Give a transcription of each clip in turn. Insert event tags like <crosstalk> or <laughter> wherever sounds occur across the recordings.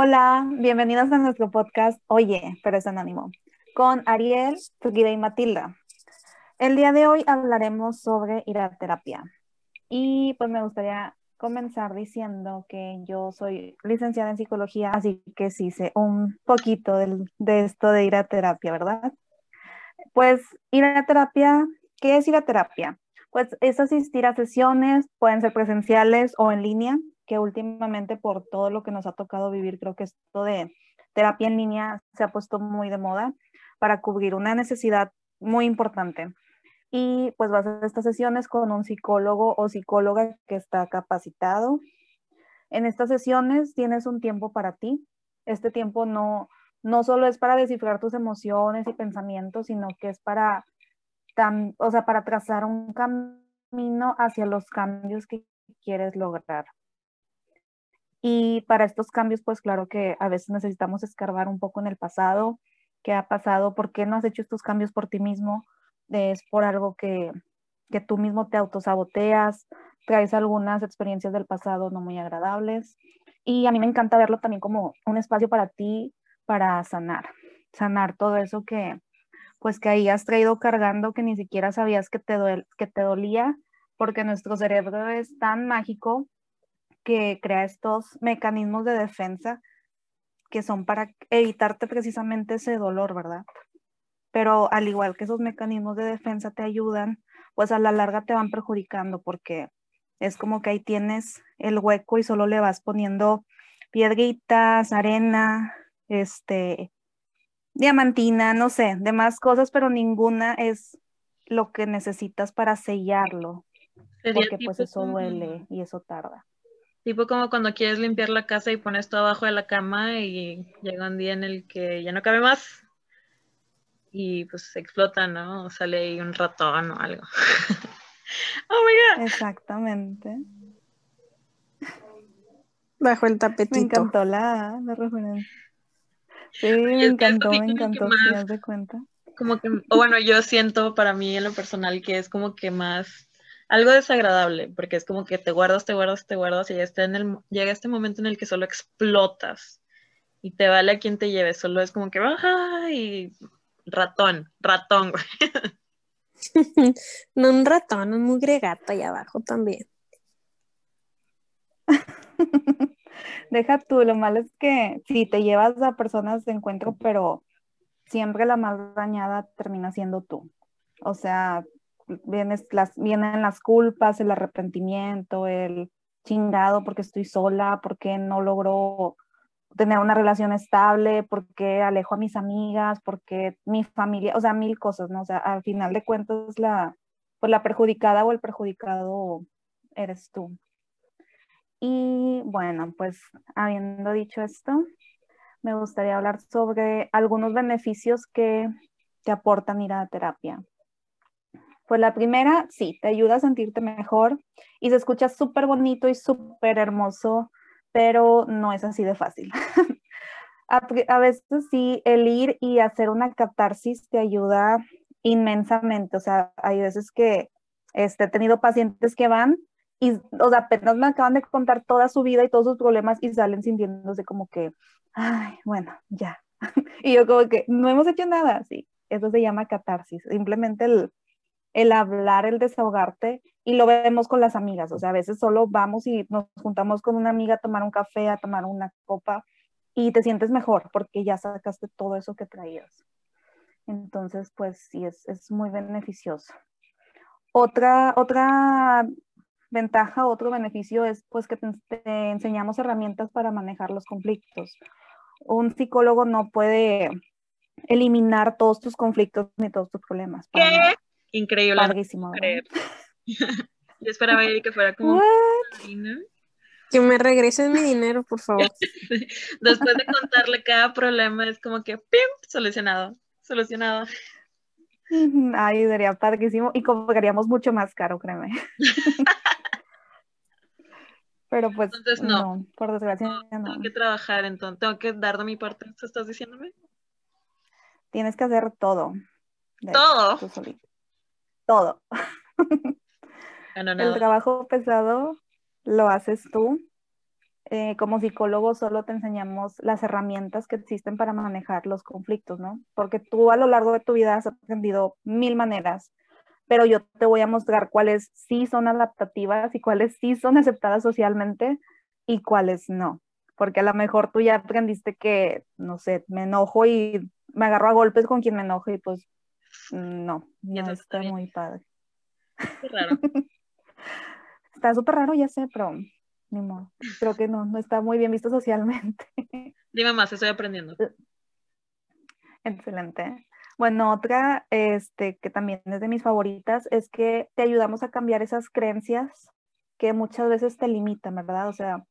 Hola, bienvenidos a nuestro podcast Oye, pero es anónimo, con Ariel, Frida y Matilda. El día de hoy hablaremos sobre ir a terapia. Y pues me gustaría comenzar diciendo que yo soy licenciada en psicología, así que sí sé un poquito de esto de ir a terapia, ¿verdad? Pues ir a terapia, ¿qué es ir a terapia? Pues es asistir a sesiones, pueden ser presenciales o en línea, que últimamente por todo lo que nos ha tocado vivir, creo que esto de terapia en línea se ha puesto muy de moda para cubrir una necesidad muy importante. Y pues vas a estas sesiones con un psicólogo o psicóloga que está capacitado. En estas sesiones tienes un tiempo para ti. Este tiempo no, no solo es para descifrar tus emociones y pensamientos, sino que es para, o sea, para trazar un camino hacia los cambios que quieres lograr. Y para estos cambios, pues claro que a veces necesitamos escarbar un poco en el pasado, qué ha pasado, por qué no has hecho estos cambios por ti mismo, es por algo que, que tú mismo te autosaboteas, traes algunas experiencias del pasado no muy agradables. Y a mí me encanta verlo también como un espacio para ti, para sanar, sanar todo eso que, pues que ahí has traído cargando que ni siquiera sabías que te, que te dolía, porque nuestro cerebro es tan mágico que crea estos mecanismos de defensa que son para evitarte precisamente ese dolor, ¿verdad? Pero al igual que esos mecanismos de defensa te ayudan, pues a la larga te van perjudicando porque es como que ahí tienes el hueco y solo le vas poniendo piedritas, arena, este, diamantina, no sé, demás cosas, pero ninguna es lo que necesitas para sellarlo, porque pues eso duele y eso tarda. Tipo como cuando quieres limpiar la casa y pones todo abajo de la cama y llega un día en el que ya no cabe más y pues explota, ¿no? O sale ahí un ratón o algo. <laughs> oh my god. Exactamente. Bajo el tapetito. Me encantó la, referencia. Sí, me encantó, me encantó, si das de cuenta. Como que, o bueno, yo siento para mí en lo personal que es como que más algo desagradable, porque es como que te guardas, te guardas, te guardas y ya está en el, llega este momento en el que solo explotas y te vale a quien te lleve, solo es como que, y ratón, ratón, <laughs> no un ratón, un mugre gato ahí abajo también. <laughs> Deja tú, lo malo es que si te llevas a personas de encuentro, pero siempre la más dañada termina siendo tú. O sea, las, vienen las culpas, el arrepentimiento, el chingado porque estoy sola, porque no logro tener una relación estable, porque alejo a mis amigas, porque mi familia, o sea, mil cosas, ¿no? O sea, al final de cuentas la, pues la perjudicada o el perjudicado eres tú. Y bueno, pues habiendo dicho esto, me gustaría hablar sobre algunos beneficios que te aportan ir a terapia. Pues la primera, sí, te ayuda a sentirte mejor y se escucha súper bonito y súper hermoso, pero no es así de fácil. <laughs> a, veces sí, el ir y hacer una catarsis te ayuda inmensamente. O sea, hay veces que este, he tenido pacientes que van y, o sea, apenas me acaban de contar toda su vida y todos sus problemas y salen sintiéndose como que, ay, bueno, ya. <laughs> y yo como que no hemos hecho nada, sí. Eso se llama catarsis. Simplemente el, el hablar, el desahogarte, y lo vemos con las amigas, o sea, a veces solo vamos y nos juntamos con una amiga a tomar un café, a tomar una copa, y te sientes mejor porque ya sacaste todo eso que traías. Entonces, pues sí, es, es muy beneficioso. Otra, otra ventaja, otro beneficio es pues que te, enseñamos herramientas para manejar los conflictos. Un psicólogo no puede eliminar todos tus conflictos ni todos tus problemas. ¿Qué? Increíble. <laughs> Yo esperaba que fuera como que me regresen mi dinero, por favor. <laughs> Después de contarle cada problema, es como que ¡pim! Solucionado, solucionado. <laughs> Ay, sería padrísimo y cobraríamos mucho más caro, créeme. Pero pues entonces, no. por desgracia no, Tengo que trabajar, entonces tengo que dar de mi parte, ¿Qué estás diciéndome? Tienes que hacer todo. Todo todo. <laughs> El trabajo pesado lo haces tú. eh, como psicólogo solo te enseñamos las herramientas que existen para manejar los conflictos, ¿no? Porque tú a lo largo de tu vida has aprendido mil maneras, pero yo te voy a mostrar cuáles sí son adaptativas y cuáles sí son aceptadas socialmente y cuáles no. Porque a lo mejor tú ya aprendiste que, no sé, me enojo y me agarro a golpes con quien me enojo y pues no, no está muy padre. Qué raro. <laughs> está súper raro, ya sé, pero ni modo. Creo que no, no está muy bien visto socialmente. <laughs> Dime más, estoy aprendiendo. Excelente. Bueno, otra este, que también es de mis favoritas es que te ayudamos a cambiar esas creencias que muchas veces te limitan, ¿verdad? O sea,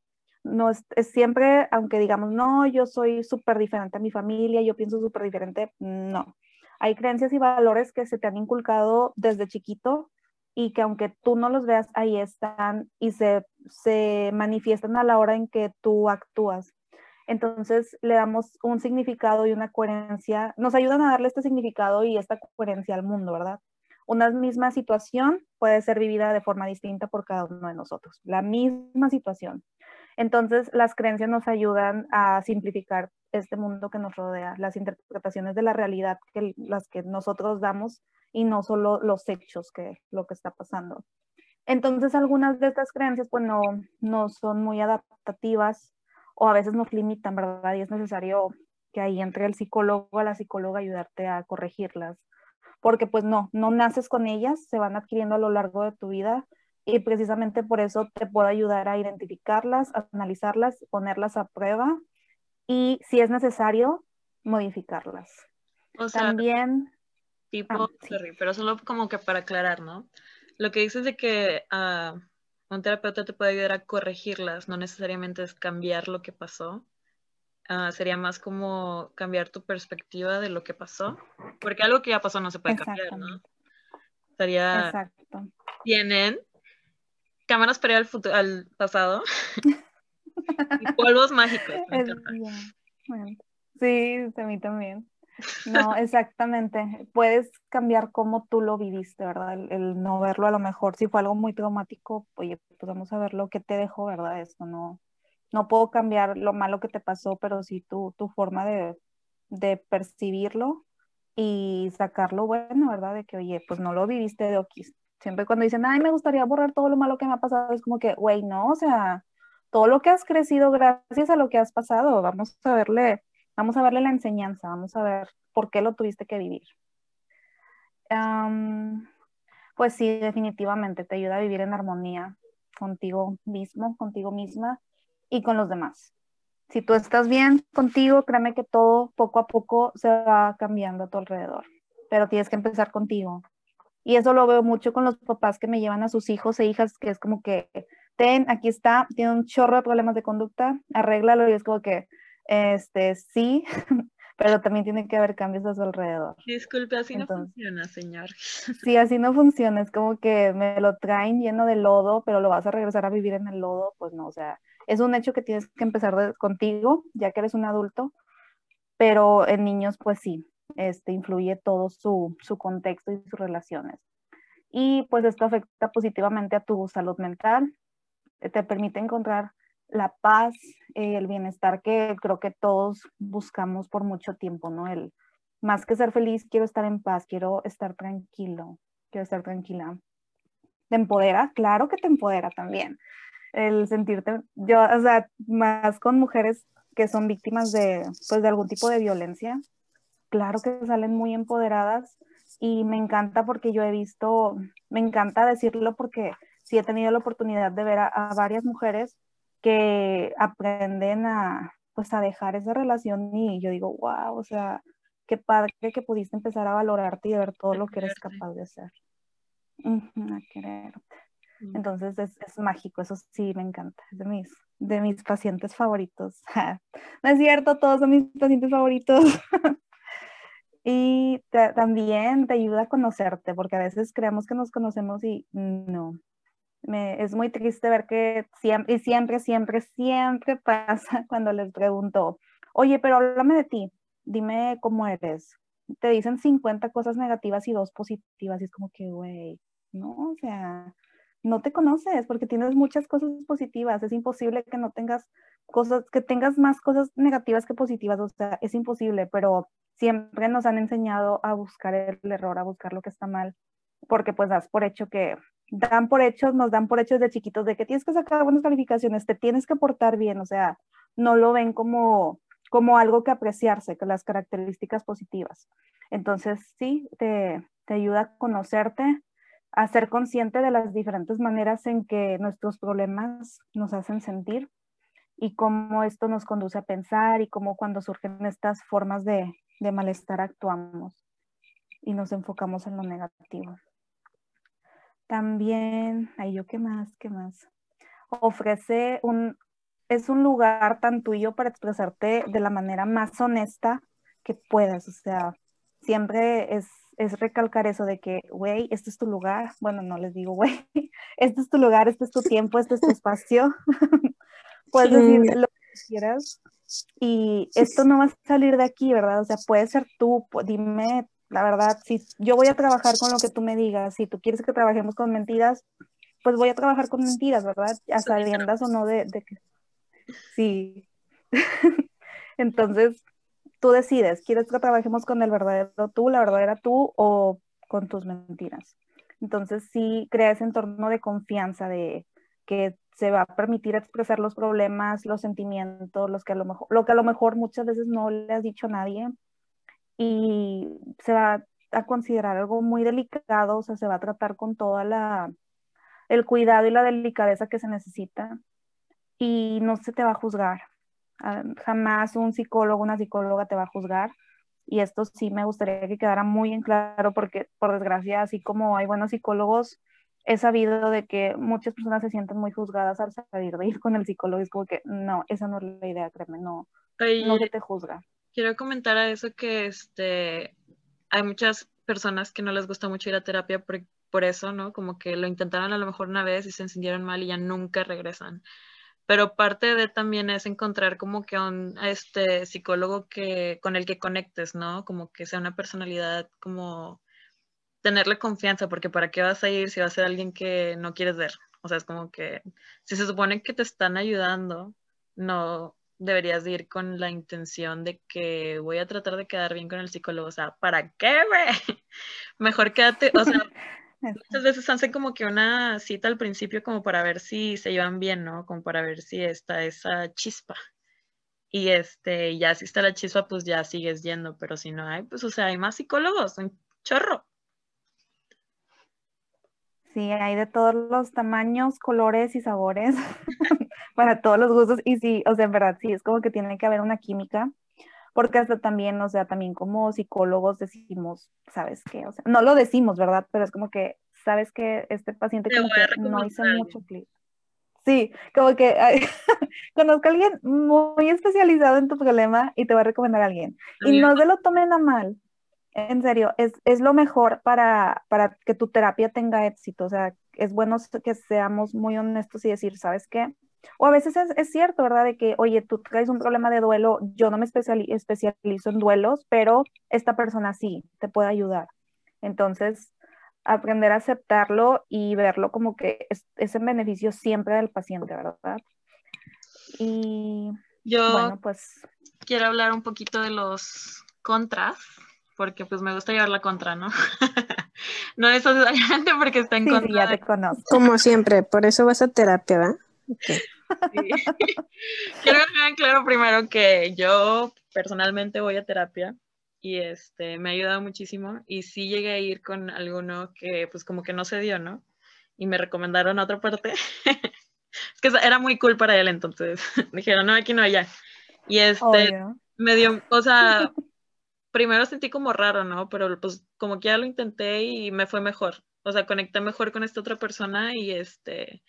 no es, es siempre, aunque digamos, no, yo soy súper diferente a mi familia, yo pienso súper diferente, no. Hay creencias y valores que se te han inculcado desde chiquito y que aunque tú no los veas, ahí están y se, se manifiestan a la hora en que tú actúas. Entonces le damos un significado y una coherencia, nos ayudan a darle este significado y esta coherencia al mundo, ¿verdad? Una misma situación puede ser vivida de forma distinta por cada uno de nosotros, la misma situación. Entonces las creencias nos ayudan a simplificar este mundo que nos rodea, las interpretaciones de la realidad que las que nosotros damos y no solo los hechos que lo que está pasando. Entonces algunas de estas creencias pues no, no son muy adaptativas o a veces nos limitan, ¿verdad? Y es necesario que ahí entre el psicólogo o la psicóloga ayudarte a corregirlas, porque pues no, no naces con ellas, se van adquiriendo a lo largo de tu vida y precisamente por eso te puedo ayudar a identificarlas, a analizarlas, ponerlas a prueba y si es necesario, modificarlas. O sea, También Tipo, ah, pero solo como que para aclarar, ¿no? Lo que dices de que uh, un terapeuta te puede ayudar a corregirlas, no necesariamente es cambiar lo que pasó. Uh, sería más como cambiar tu perspectiva de lo que pasó, porque algo que ya pasó no se puede cambiar, ¿no? Sería. Exacto. Tienen cámaras para ir al, futuro, al pasado y polvos mágicos. Sí, a mí también. No, <laughs> exactamente. Puedes cambiar cómo tú lo viviste, ¿verdad? El, no verlo a lo mejor, si fue algo muy traumático, oye, pues vamos a ver lo que te dejó, ¿verdad? Esto no, no puedo cambiar lo malo que te pasó, pero sí tu, tu forma de, de percibirlo y sacarlo bueno, ¿verdad? De que, oye, pues no lo viviste de oquis. Siempre cuando dicen, ay, me gustaría borrar todo lo malo que me ha pasado, es como que, güey, no, o sea, todo lo que has crecido gracias a lo que has pasado, vamos a verle Vamos a verle la enseñanza, vamos a ver por qué lo tuviste que vivir. pues sí, definitivamente te ayuda a vivir en armonía contigo mismo, contigo misma y con los demás. Si tú estás bien contigo, créeme que todo poco a poco se va cambiando a tu alrededor, pero tienes que empezar contigo. Y eso lo veo mucho con los papás que me llevan a sus hijos e hijas, que es como que, ten, aquí está, tiene un chorro de problemas de conducta, arréglalo y es como que, este, sí, <laughs> pero también tiene que haber cambios a su alrededor. Disculpe, así no funciona, señor. <laughs> Sí, así no funciona, es como que me lo traen lleno de lodo, pero lo vas a regresar a vivir en el lodo, pues no, o sea, es un hecho que tienes que empezar contigo, ya que eres un adulto, pero en niños, pues sí, este, influye todo su, su contexto y sus relaciones. Y pues esto afecta positivamente a tu salud mental, te permite encontrar la paz, el bienestar que creo que todos buscamos por mucho tiempo, ¿no? El más que ser feliz, quiero estar en paz, quiero estar tranquilo, quiero estar tranquila. ¿Te empodera? Claro que te empodera también. El sentirte, yo, o sea, más con mujeres que son víctimas de, pues, de algún tipo de violencia, claro que salen muy empoderadas y me encanta porque yo he visto, me encanta decirlo porque sí he tenido la oportunidad de ver a varias mujeres que aprenden a, pues, a dejar esa relación y yo digo, wow, o sea, qué padre que pudiste empezar a valorarte y a ver todo lo que eres capaz de hacer. a quererte. Mm. Entonces es, es, mágico, eso sí me encanta, es de mis, de mis pacientes favoritos. <laughs> no es cierto, todos son mis pacientes favoritos. <laughs> y también te ayuda a conocerte, porque a veces creemos que nos conocemos y no, me, es muy triste ver que siempre, y siempre, siempre, siempre <laughs> pasa cuando les pregunto, oye, pero háblame de ti, dime cómo eres. Te dicen 50 cosas negativas y dos positivas, y es como que, güey, ¿no? O sea, no te conoces porque tienes muchas cosas positivas. Es imposible que no tengas cosas, que tengas más cosas negativas que positivas. O sea, es imposible, pero siempre nos han enseñado a buscar el error, a buscar lo que está mal, porque pues das por hecho que dan por hechos, nos dan por hechos de chiquitos de que tienes que sacar buenas calificaciones, te tienes que portar bien, o sea, no lo ven como, como algo que apreciarse, que las características positivas. Entonces, sí, te, te ayuda a conocerte, a ser consciente de las diferentes maneras en que nuestros problemas nos hacen sentir y cómo esto nos conduce a pensar y cómo cuando surgen estas formas de, de malestar actuamos y nos enfocamos en lo negativo. También, ay, yo qué más, qué más. Ofrece un, es un lugar tan tuyo para expresarte de la manera más honesta que puedas. O sea, siempre es, es recalcar eso de que, güey, este es tu lugar. Bueno, no les digo, güey, <laughs> este es tu lugar, este es tu tiempo, este es tu espacio. <laughs> Puedes decir lo que quieras. Y esto no va a salir de aquí, ¿verdad? O sea, puede ser tú, dime la verdad, si yo voy a trabajar con lo que tú me digas, si tú quieres que trabajemos con mentiras, pues voy a trabajar con mentiras, ¿verdad? A sabiendas o no de, de que sí. <laughs> Entonces, tú decides, ¿quieres que trabajemos con el verdadero tú, la verdadera tú o con tus mentiras? Entonces, sí crea ese entorno de confianza de que se va a permitir expresar los problemas, los sentimientos, los que a lo mejor, lo que a lo mejor muchas veces no le has dicho a nadie, y se va a considerar algo muy delicado, o sea, se va a tratar con toda la el cuidado y la delicadeza que se necesita y no se te va a juzgar. Ah, jamás un psicólogo, una psicóloga te va a juzgar. Y esto sí me gustaría que quedara muy en claro porque, por desgracia, así como hay buenos psicólogos, he sabido de que muchas personas se sienten muy juzgadas al salir de ir con el psicólogo. Es como que, no, esa no es la idea, créeme, no, no se te juzga quiero comentar a eso que este, hay muchas personas que no les gusta mucho ir a terapia por, por, eso, ¿no? Como que lo intentaron a lo mejor una vez y se sintieron mal y ya nunca regresan. Pero parte de también es encontrar como que un este, psicólogo que, con el que conectes, ¿no? Como que sea una personalidad como tenerle confianza, porque ¿para qué vas a ir si va a ser alguien que no quieres ver? O sea, es como que si se supone que te están ayudando, no, deberías ir con la intención de que voy a tratar de quedar bien con el psicólogo. O sea, ¿para qué, güey? <laughs> Mejor quédate, o sea, <laughs> muchas veces hacen como que una cita al principio como para ver si se llevan bien, ¿no? Como para ver si está esa chispa. Y este, ya si está la chispa, pues ya sigues yendo, pero si no hay, pues, o sea, hay más psicólogos, un chorro. Sí, hay de todos los tamaños, colores y sabores <laughs> para todos los gustos. Y sí, o sea, en verdad, sí, es como que tiene que haber una química, porque hasta también, o sea, también como psicólogos decimos, ¿sabes qué? O sea, no lo decimos, ¿verdad? Pero es como que, ¿sabes que Este paciente como que no hizo mucho clic. Sí, como que <laughs> conozco a alguien muy especializado en tu problema y te va a recomendar a alguien. Y no se lo tomen a mal, en serio, es, es lo mejor para, para, que tu terapia tenga éxito. O sea, es bueno que seamos muy honestos y decir, ¿sabes qué? O a veces es, es cierto, ¿verdad? De que, oye, tú traes un problema de duelo, yo no me especializo en duelos, pero esta persona sí, te puede ayudar. Entonces, aprender a aceptarlo y verlo como que es, es en beneficio siempre del paciente, ¿verdad? Y yo bueno, pues quiero hablar un poquito de los contras porque pues me gusta llevar la contra, ¿no? <laughs> no necesariamente porque está en sí, contra. Sí, ya te conozco. Como siempre, por eso vas a terapia, ¿verdad? Okay. Sí. <laughs> Quiero dejar claro primero que yo personalmente voy a terapia y este me ha ayudado muchísimo y sí llegué a ir con alguno que pues como que no se dio, ¿no? Y me recomendaron otra parte. <laughs> es que era muy cool para él entonces. <laughs> Dijeron, no, aquí no, allá. Y este Obvio. me dio, o sea, primero sentí como raro, ¿no? Pero pues como que ya lo intenté y me fue mejor. O sea, conecté mejor con esta otra persona y este,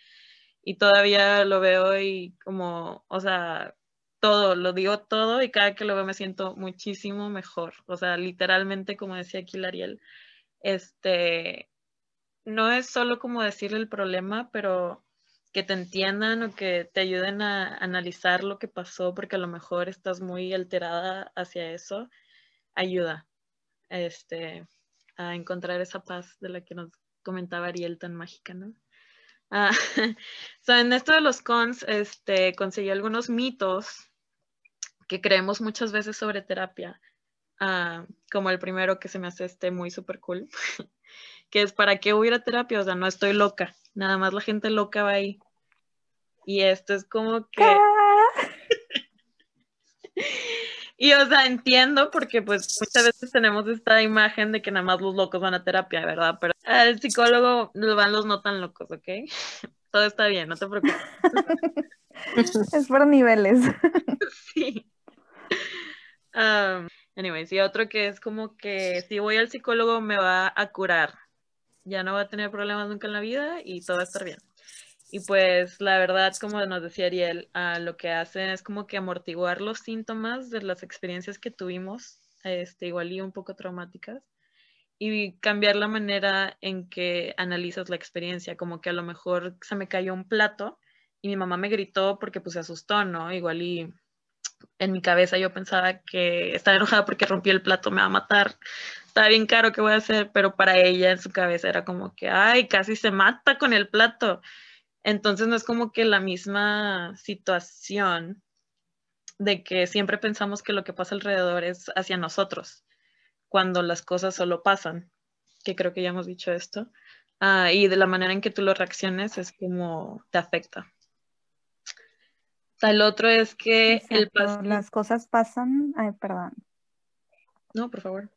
y todavía lo veo y como, o sea, todo, lo digo todo y cada que lo veo me siento muchísimo mejor. O sea, literalmente, como decía aquí Lariel, este, no es solo como decirle el problema, pero que te entiendan o que te ayuden a analizar lo que pasó, porque a lo mejor estás muy alterada hacia eso ayuda este, a encontrar esa paz de la que nos comentaba Ariel tan mágica, ¿no? Ah, <laughs> so, en esto de los cons, este, conseguí algunos mitos que creemos muchas veces sobre terapia, ah, como el primero que se me hace este muy súper cool, <laughs> que es para qué hubiera terapia, o sea, no estoy loca, nada más la gente loca va ahí. Y esto es como que... Y o sea, entiendo porque pues muchas veces tenemos esta imagen de que nada más los locos van a terapia, ¿verdad? Pero al psicólogo van los no tan locos, ¿ok? <laughs> Todo está bien, no te preocupes. <laughs> es por niveles. <laughs> Sí. Um, anyways, y otro que es como que si voy al psicólogo me va a curar. Ya no va a tener problemas nunca en la vida y todo va a estar bien. Y pues la verdad, como nos decía Ariel, uh, lo que hacen es como que amortiguar los síntomas de las experiencias que tuvimos, este, igual y un poco traumáticas, y cambiar la manera en que analizas la experiencia, como que a lo mejor se me cayó un plato y mi mamá me gritó porque pues se asustó, ¿no? Igual y en mi cabeza yo pensaba que estaba enojada porque rompí el plato, me va a matar, está bien caro, ¿qué voy a hacer? Pero para ella en su cabeza era como que, ay, casi se mata con el plato. Entonces no es como que la misma situación de que siempre pensamos que lo que pasa alrededor es hacia nosotros, cuando las cosas solo pasan, que creo que ya hemos dicho esto, uh, y de la manera en que tú lo reacciones es como te afecta. El otro es que el las cosas pasan, ay, perdón. No, por favor.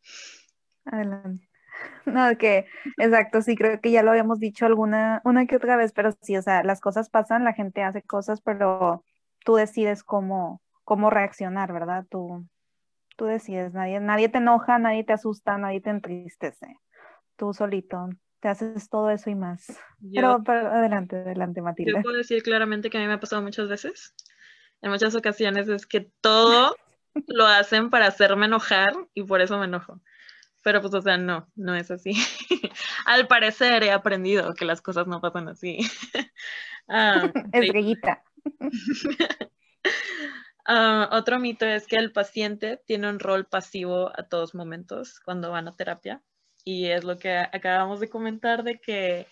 Adelante. <laughs> No, que, exacto, sí, creo que ya lo habíamos dicho alguna, una que otra vez, pero sí, o sea, las cosas pasan, la gente hace cosas, pero tú decides cómo, cómo reaccionar, ¿verdad? Tú, tú decides, nadie, nadie te enoja, nadie te asusta, nadie te entristece. Tú solito te haces todo eso y más. pero, pero, adelante, adelante, Matilda. Yo puedo decir claramente que a mí me ha pasado muchas veces. En muchas ocasiones es que todo <laughs> lo hacen para hacerme enojar y por eso me enojo. Pero pues, o sea, no, no es así. <laughs> Al parecer he aprendido que las cosas no pasan así. <laughs> ah, <laughs> Estrellita. uh, otro mito es que el paciente tiene un rol pasivo a todos momentos cuando van a terapia. Y es lo que acabamos de comentar de que,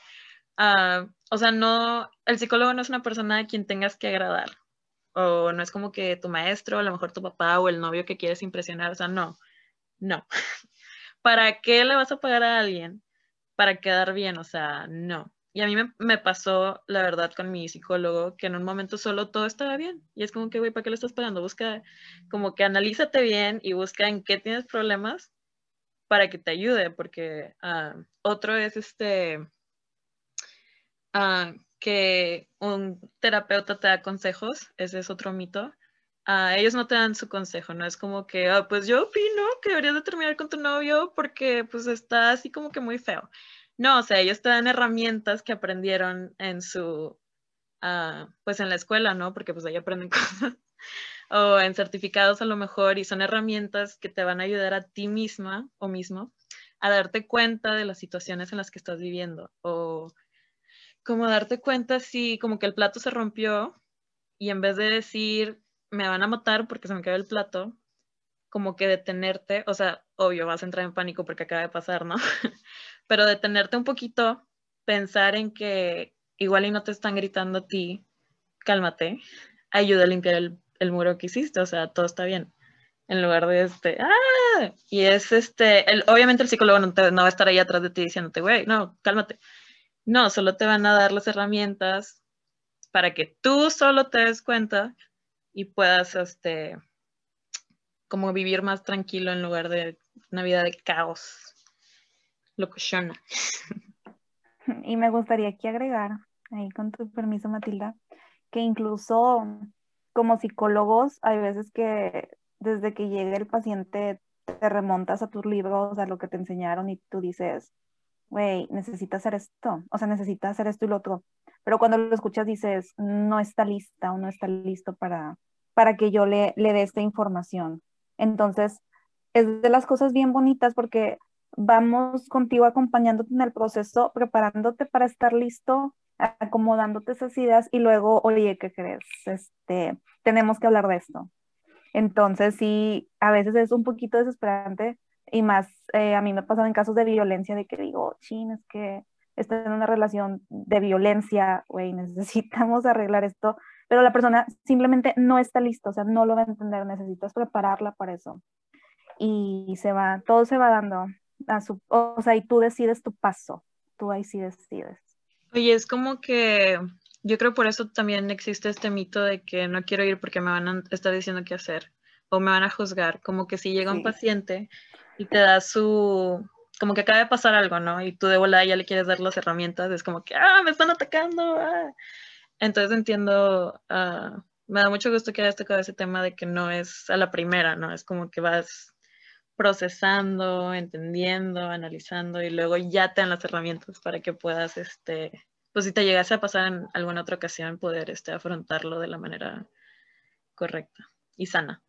uh, o sea, no, el psicólogo no es una persona a quien tengas que agradar. O no es como que tu maestro, a lo mejor tu papá o el novio que quieres impresionar. O sea, no, no. ¿Para qué le vas a pagar a alguien para quedar bien? O sea, no. Y a mí me, pasó, la verdad, con mi psicólogo, que en un momento solo todo estaba bien. Y es como que, güey, ¿para qué le estás pagando? Busca, como que analízate bien y busca en qué tienes problemas para que te ayude, porque ah, otro es este, uh, que un terapeuta te da consejos, ese es otro mito, ellos no te dan su consejo, no es como que, ah, pues yo opino que deberías de terminar con tu novio porque pues está así como que muy feo. No, o sea, ellos te dan herramientas que aprendieron en su, uh, pues en la escuela, ¿no? Porque pues ahí aprenden <laughs> cosas. o en certificados a lo mejor y son herramientas que te van a ayudar a ti misma o mismo a darte cuenta de las situaciones en las que estás viviendo o como darte cuenta si como que el plato se rompió y en vez de decir me van a matar porque se me cayó el plato, como que detenerte, o sea, obvio, vas a entrar en pánico porque acaba de pasar, ¿no? <laughs> Pero detenerte un poquito, pensar en que igual y no te están gritando a ti, cálmate, ayuda a limpiar el, muro que hiciste, o sea, todo está bien. En lugar de este, ¡ah! Y es este, el, obviamente el psicólogo no, no va a estar ahí atrás de ti diciéndote, güey, no, cálmate. No, solo te van a dar las herramientas para que tú solo te des cuenta y puedas, este, como vivir más tranquilo en lugar de una vida de caos. Locuciona. <laughs> Y me gustaría aquí agregar, ahí con tu permiso, Matilda, que incluso como psicólogos hay veces que desde que llega el paciente te remontas a tus libros, a lo que te enseñaron y tú dices, güey, necesitas hacer esto, o sea, necesitas hacer esto y lo otro. Pero cuando lo escuchas dices, no está lista o no está listo para, para que yo le, le dé esta información. Entonces, es de las cosas bien bonitas porque vamos contigo acompañándote en el proceso, preparándote para estar listo, acomodándote esas ideas y luego, oye, ¿qué crees? Este, tenemos que hablar de esto. Entonces, sí, a veces es un poquito desesperante y más, eh, a mí me ha pasado en casos de violencia de que digo, chin, es que está en una relación de violencia, güey, <laughs> necesitamos arreglar esto, pero la persona simplemente no está lista, o sea, no lo va a entender, necesitas prepararla para eso. Y se va, todo se va dando a su, o sea, y tú decides tu paso, tú ahí sí decides. Oye, es como que yo creo por eso también existe este mito de que no quiero ir porque me van a estar diciendo qué hacer o me van a juzgar. Como que si llega un paciente y te da su, como que acaba de pasar algo, ¿no? Y tú de volada ya le quieres dar las herramientas, es como que, ah, me están atacando. Ah". Entonces entiendo, ah, me da mucho gusto que hayas tocado ese tema de que no es a la primera, ¿no? Es como que vas procesando, entendiendo, analizando y luego ya te dan las herramientas para que puedas, este, pues si te llegase a pasar en alguna otra ocasión, poder este, afrontarlo de la manera correcta y sana.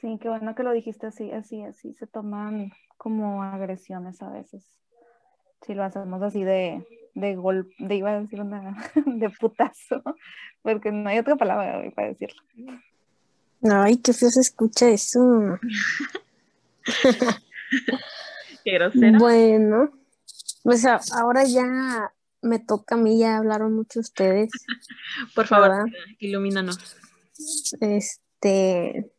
Sí, qué bueno que lo dijiste así, así, así. Se toman como agresiones a veces. Si lo hacemos así de, de golpe, de iba a decir una, <laughs> de putazo, porque no hay otra palabra para decirlo. Ay, qué feo se escucha eso. <laughs> qué grosera. Bueno, pues ahora ya me toca a mí, ya hablaron mucho ustedes. <laughs> Por favor, ilumínanos. Este,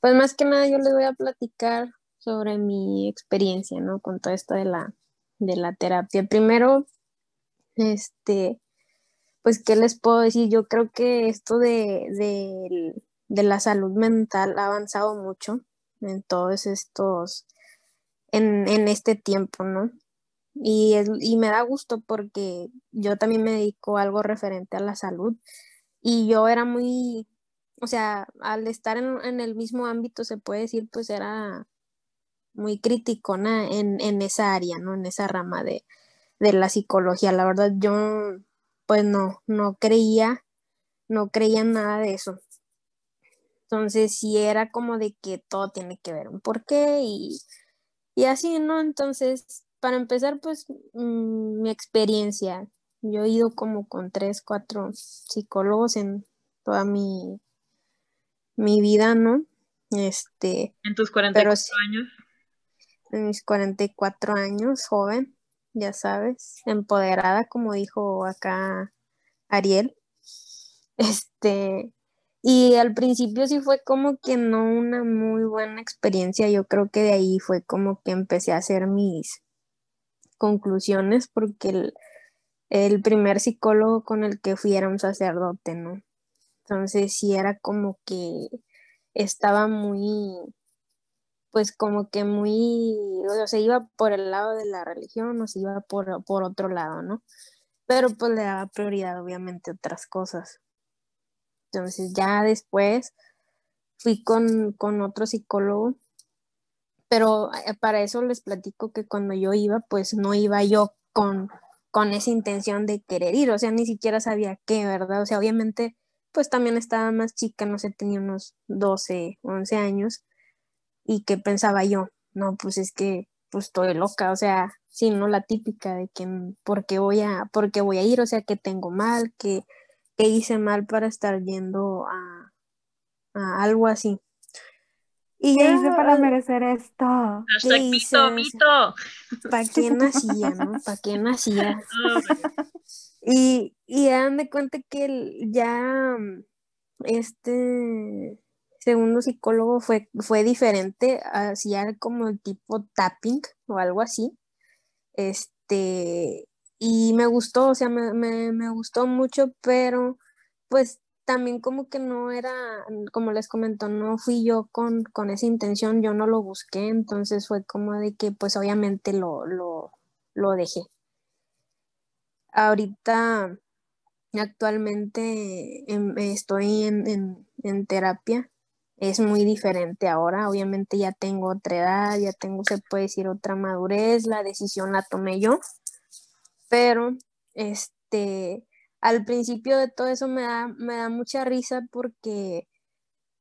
pues más que nada yo les voy a platicar sobre mi experiencia, ¿no? Con todo esto de la, de la terapia. Primero, este, pues, ¿qué les puedo decir? Yo creo que esto de, de, la salud mental ha avanzado mucho en todos estos, en, en este tiempo, ¿no? Y, y me da gusto porque yo también me dedico a algo referente a la salud y yo era muy, o sea, al estar en, el mismo ámbito se puede decir, pues era muy crítico en, en, esa área, ¿no? En esa rama de, de la psicología. La verdad, yo pues no, no creía, no creía nada de eso. Entonces, sí era como de que todo tiene que ver un porqué y, y así, ¿no? Entonces, para empezar, pues mm, mi experiencia. Yo he ido como con tres, cuatro psicólogos en toda mi, mi vida, ¿no? Este. En tus 44 años. En mis 44 años, joven, ya sabes, empoderada, como dijo acá Ariel. <laughs> Este, y al principio sí fue como que no una muy buena experiencia. Yo creo que de ahí fue como que empecé a hacer mis, conclusiones porque el, primer psicólogo con el que fui era un sacerdote, ¿no? Entonces sí era como que estaba muy, pues como que muy, o sea, iba por el lado de la religión o se iba por, por otro lado, ¿no? Pero pues le daba prioridad obviamente a otras cosas. Entonces ya después fui con, con otro psicólogo pero eh, para eso les platico que cuando yo iba, pues no iba yo con, con esa intención de querer ir, o sea, ni siquiera sabía qué, ¿verdad? O sea, obviamente, pues también estaba más chica, no sé, tenía unos 12, 11 años, y que pensaba yo, no, pues es que, pues estoy loca, o sea, sí, no la típica de que, mm, ¿por qué voy a, por voy a ir? O sea, que tengo mal, que, que hice mal para estar yendo a, a algo así. Y ¿Qué hice para merecer esto? Hashtag mito, mito. ¿Para qué nacía, no? ¿Para qué nacía? <laughs> y, y dan de cuenta que ya este segundo psicólogo fue, fue diferente, hacía como el tipo tapping o algo así. Este, y me gustó, o sea, me, me, me gustó mucho, pero pues también como que no era, como les comento, no fui yo con, con esa intención, yo no lo busqué, entonces fue como de que pues obviamente lo, lo, lo dejé. Ahorita, actualmente em, estoy en, en, en, terapia, es muy diferente ahora, obviamente ya tengo otra edad, ya tengo, se puede decir, otra madurez, la decisión la tomé yo, pero este al principio de todo eso me da, me da mucha risa porque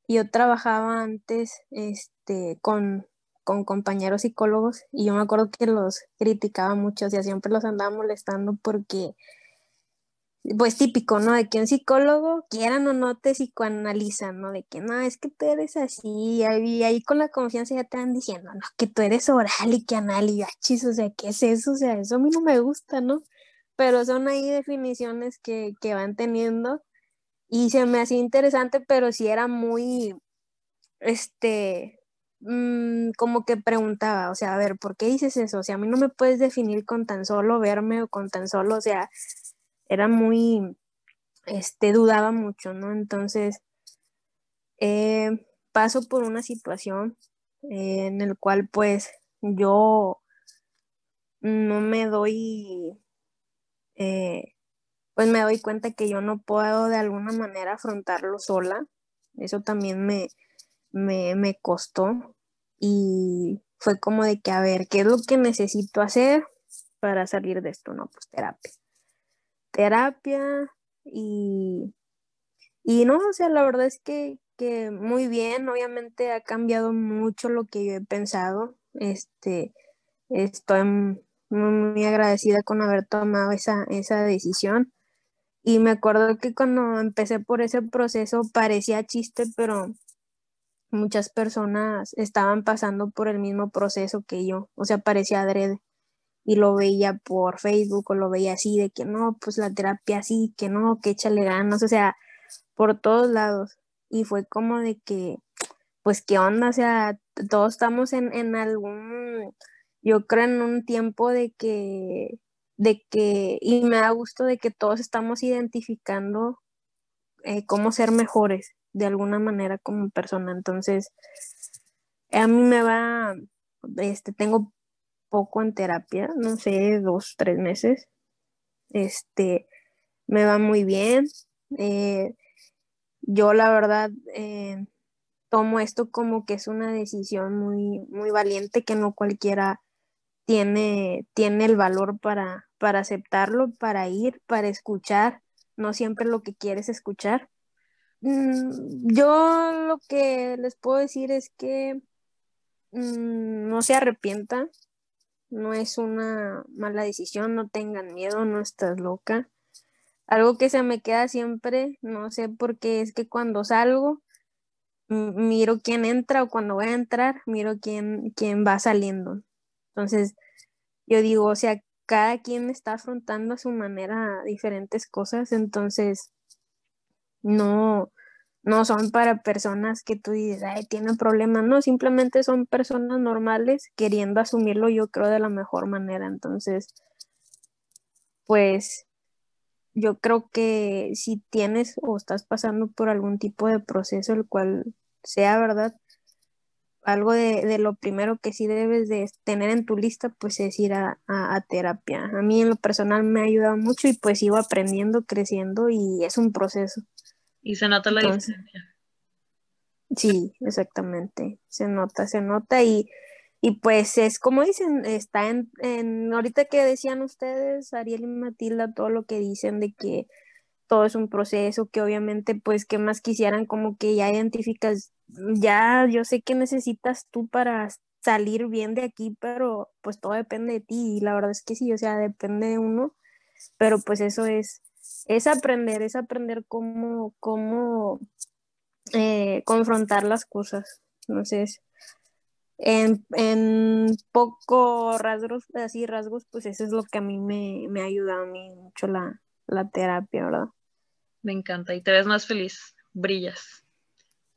yo trabajaba antes este, con, compañeros psicólogos y yo me acuerdo que los criticaba mucho, o sea, siempre los andaba molestando porque pues típico, ¿no? De que un psicólogo, quieran o no, te psicoanalizan, ¿no? De que no, es que tú eres así, y ahí, con la confianza ya te van diciendo, no, que tú eres oral y que anal y achis, o sea, ¿qué es eso? O sea, eso a mí no me gusta, ¿no? Pero son ahí definiciones que, que van teniendo y se me hacía interesante, pero sí era muy, este, mm, como que preguntaba, o sea, a ver, ¿por qué dices eso? O sea, a mí no me puedes definir con tan solo verme o con tan solo, o sea, era muy, este, dudaba mucho, ¿no? Entonces, eh, paso por una situación eh, en el cual pues yo no me doy, eh, pues me doy cuenta que yo no puedo de alguna manera afrontarlo sola. Eso también me, me, me costó y fue como de que, a ver, ¿qué es lo que necesito hacer para salir de esto? No, pues terapia terapia y, y no, o sea, la verdad es que, que muy bien, obviamente ha cambiado mucho lo que yo he pensado, este, estoy muy, agradecida con haber tomado esa, esa decisión. Y me acuerdo que cuando empecé por ese proceso parecía chiste, pero muchas personas estaban pasando por el mismo proceso que yo, o sea, parecía adrede y lo veía por Facebook o lo veía así de que no, pues la terapia así, que no, que échale ganas, o sea, por todos lados. Y fue como de que, pues qué onda, o sea, todos estamos en, en algún, yo creo en un tiempo de que, de que, y me da gusto de que todos estamos identificando eh, cómo ser mejores de alguna manera como persona. Entonces, a mí me va, este, tengo poco en terapia, no sé, dos, tres meses. Este, me va muy bien. Eh, yo la verdad eh, tomo esto como que es una decisión muy, muy valiente que no cualquiera tiene, tiene el valor para, para aceptarlo, para ir, para escuchar. No siempre lo que quieres escuchar. Mm, yo lo que les puedo decir es que mm, no se arrepienta no es una mala decisión, no tengan miedo, no estás loca. Algo que se me queda siempre, no sé por qué, es que cuando salgo, miro quién entra o cuando voy a entrar, miro quién, quién va saliendo. Entonces, yo digo, o sea, cada quien está afrontando a su manera diferentes cosas, entonces, no, no son para personas que tú dices, ay, tienen problemas, no, simplemente son personas normales queriendo asumirlo yo creo de la mejor manera. Entonces, pues yo creo que si tienes o estás pasando por algún tipo de proceso, el cual sea verdad, algo de, lo primero que sí debes de tener en tu lista, pues es ir a, a, terapia. A mí en lo personal me ha ayudado mucho y pues sigo aprendiendo, creciendo y es un proceso. Y se nota la diferencia. Sí, exactamente. Se nota, se nota y, y pues es como dicen, está en, en, ahorita que decían ustedes, Ariel y Matilda, todo lo que dicen de que todo es un proceso, que obviamente pues que más quisieran como que ya identificas, ya yo sé que necesitas tú para salir bien de aquí, pero pues todo depende de ti y la verdad es que sí, o sea, depende de uno, pero pues eso es es aprender, es aprender cómo, cómo eh, confrontar las cosas. Entonces, en, en poco rasgos, así rasgos, pues eso es lo que a mí me, me ayuda a mí mucho la, la terapia, ¿verdad? Me encanta y te ves más feliz, brillas.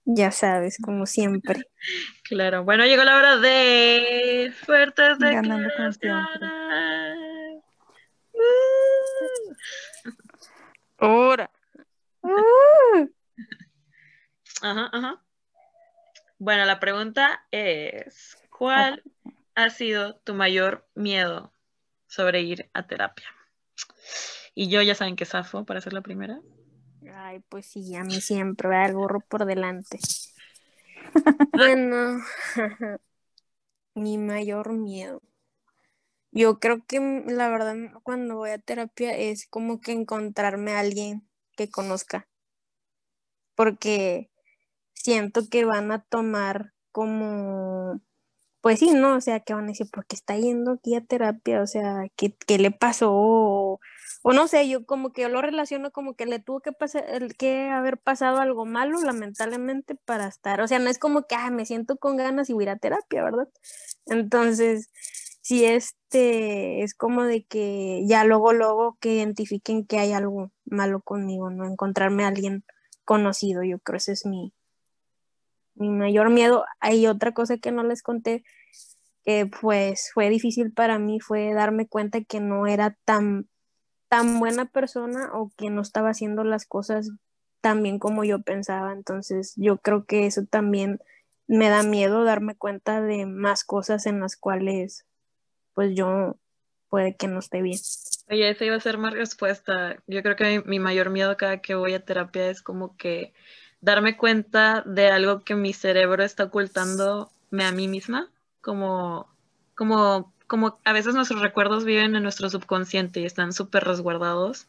Ya sabes, como siempre. <laughs> claro. Bueno, llegó la hora de fuertes de Ahora. <laughs> Ajá, ajá. Bueno, la pregunta es, ¿cuál ha sido tu mayor miedo sobre ir a terapia? Y yo ya saben que zafo para ser la primera. Ay, pues sí, a mí siempre va el gorro por delante. <laughs> bueno, <laughs> mi mayor miedo. Yo creo que mm, la verdad cuando voy a terapia es como que encontrarme a alguien que conozca. Porque siento que van a tomar como, pues sí, ¿no? O sea, que van a decir, ¿por qué está yendo aquí a terapia? O sea, ¿qué, qué le pasó? o no sé, yo como que yo lo relaciono como que le tuvo que pasar, que haber pasado algo malo, lamentablemente, para estar, o sea, no es como que, ah, me siento con ganas y voy a ir a terapia, ¿verdad? Entonces, si este es como de que ya luego, luego que identifiquen que hay algo malo conmigo, no encontrarme a alguien conocido, yo creo ese es mi, mi mayor miedo. Hay otra cosa que no les conté, que pues fue difícil para mí, fue darme cuenta que no era tan, tan buena persona o que no estaba haciendo las cosas tan bien como yo pensaba. Entonces yo creo que eso también me da miedo darme cuenta de más cosas en las cuales pues yo puede que no esté bien. Oye, esa iba a ser más respuesta. Yo creo que mi, mayor miedo cada que voy a terapia es como que darme cuenta de algo que mi cerebro está ocultándome a mí misma, como, como, como a veces nuestros recuerdos viven en nuestro subconsciente y están súper resguardados.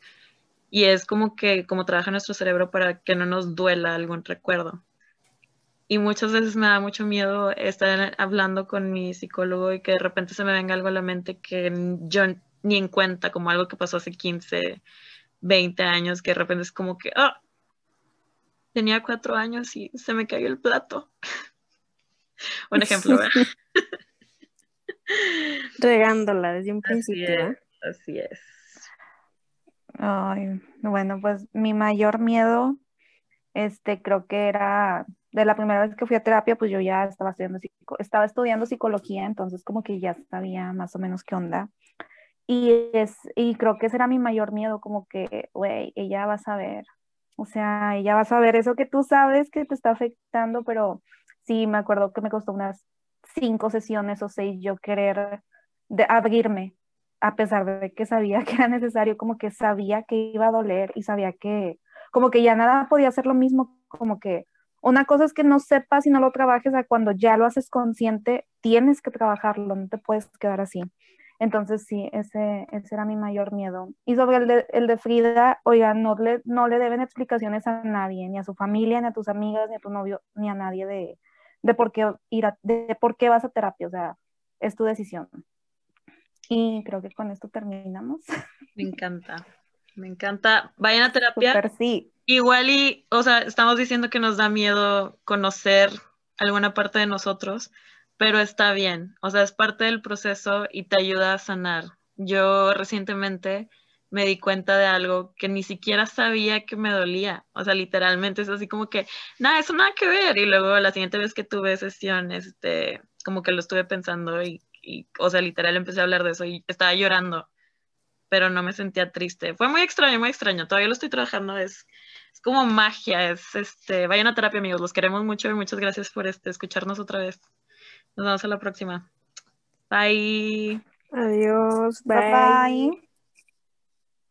Y es como que, como trabaja nuestro cerebro para que no nos duela algún recuerdo. Y muchas veces me da mucho miedo estar hablando con mi psicólogo y que de repente se me venga algo a la mente que yo ni en cuenta, como algo que pasó hace 15, 20 años, que de repente es como que, ah, tenía cuatro años y se me cayó el plato. <laughs> un ejemplo, ¿verdad? <laughs> Regándola desde un principio. Así es. Ay, bueno, pues mi mayor miedo, este, creo que era de la primera vez que fui a terapia, pues yo ya estaba estudiando, estaba estudiando psicología, entonces como que ya sabía más o menos qué onda. Y, es, y creo que ese era mi mayor miedo, como que, güey, ella va a saber, o sea, ella va a saber eso que tú sabes que te está afectando, pero sí, me acuerdo que me costó unas cinco sesiones o seis yo querer de abrirme, a pesar de que sabía <laughs> que era necesario, como que sabía que iba a doler y sabía que, como que ya nada podía ser lo mismo, como que una cosa es que no sepas y no lo trabajes, a cuando ya lo haces consciente, tienes que trabajarlo, no te puedes quedar así. Entonces sí, ese, era mi mayor miedo. Y sobre el de, Frida, oiga, no le, no le deben explicaciones a nadie, ni a su familia, ni a tus amigas, ni a tu novio, ni a nadie de, de por qué ir de por qué vas a terapia, o sea, es tu decisión. Y creo que con esto terminamos. Me encanta, me encanta. Vayan a terapia. Super, sí. Igual y, o sea, estamos diciendo que nos da miedo conocer alguna parte de nosotros, pero está bien, o sea, es parte del proceso y te ayuda a sanar. Yo recientemente me di cuenta de algo que ni siquiera sabía que me dolía, o sea, literalmente es así como que, nada, eso nada que ver, y luego la siguiente vez que tuve sesión, este, como que lo estuve pensando y, y, o sea, literal empecé a hablar de eso y estaba llorando, pero no me sentía triste. Fue muy extraño, muy extraño, todavía lo estoy trabajando, es, es como magia, es, este, vayan a terapia amigos, los queremos mucho y muchas gracias por este, escucharnos otra vez. Nos vemos a la próxima. Bye. Adiós. bye. bye.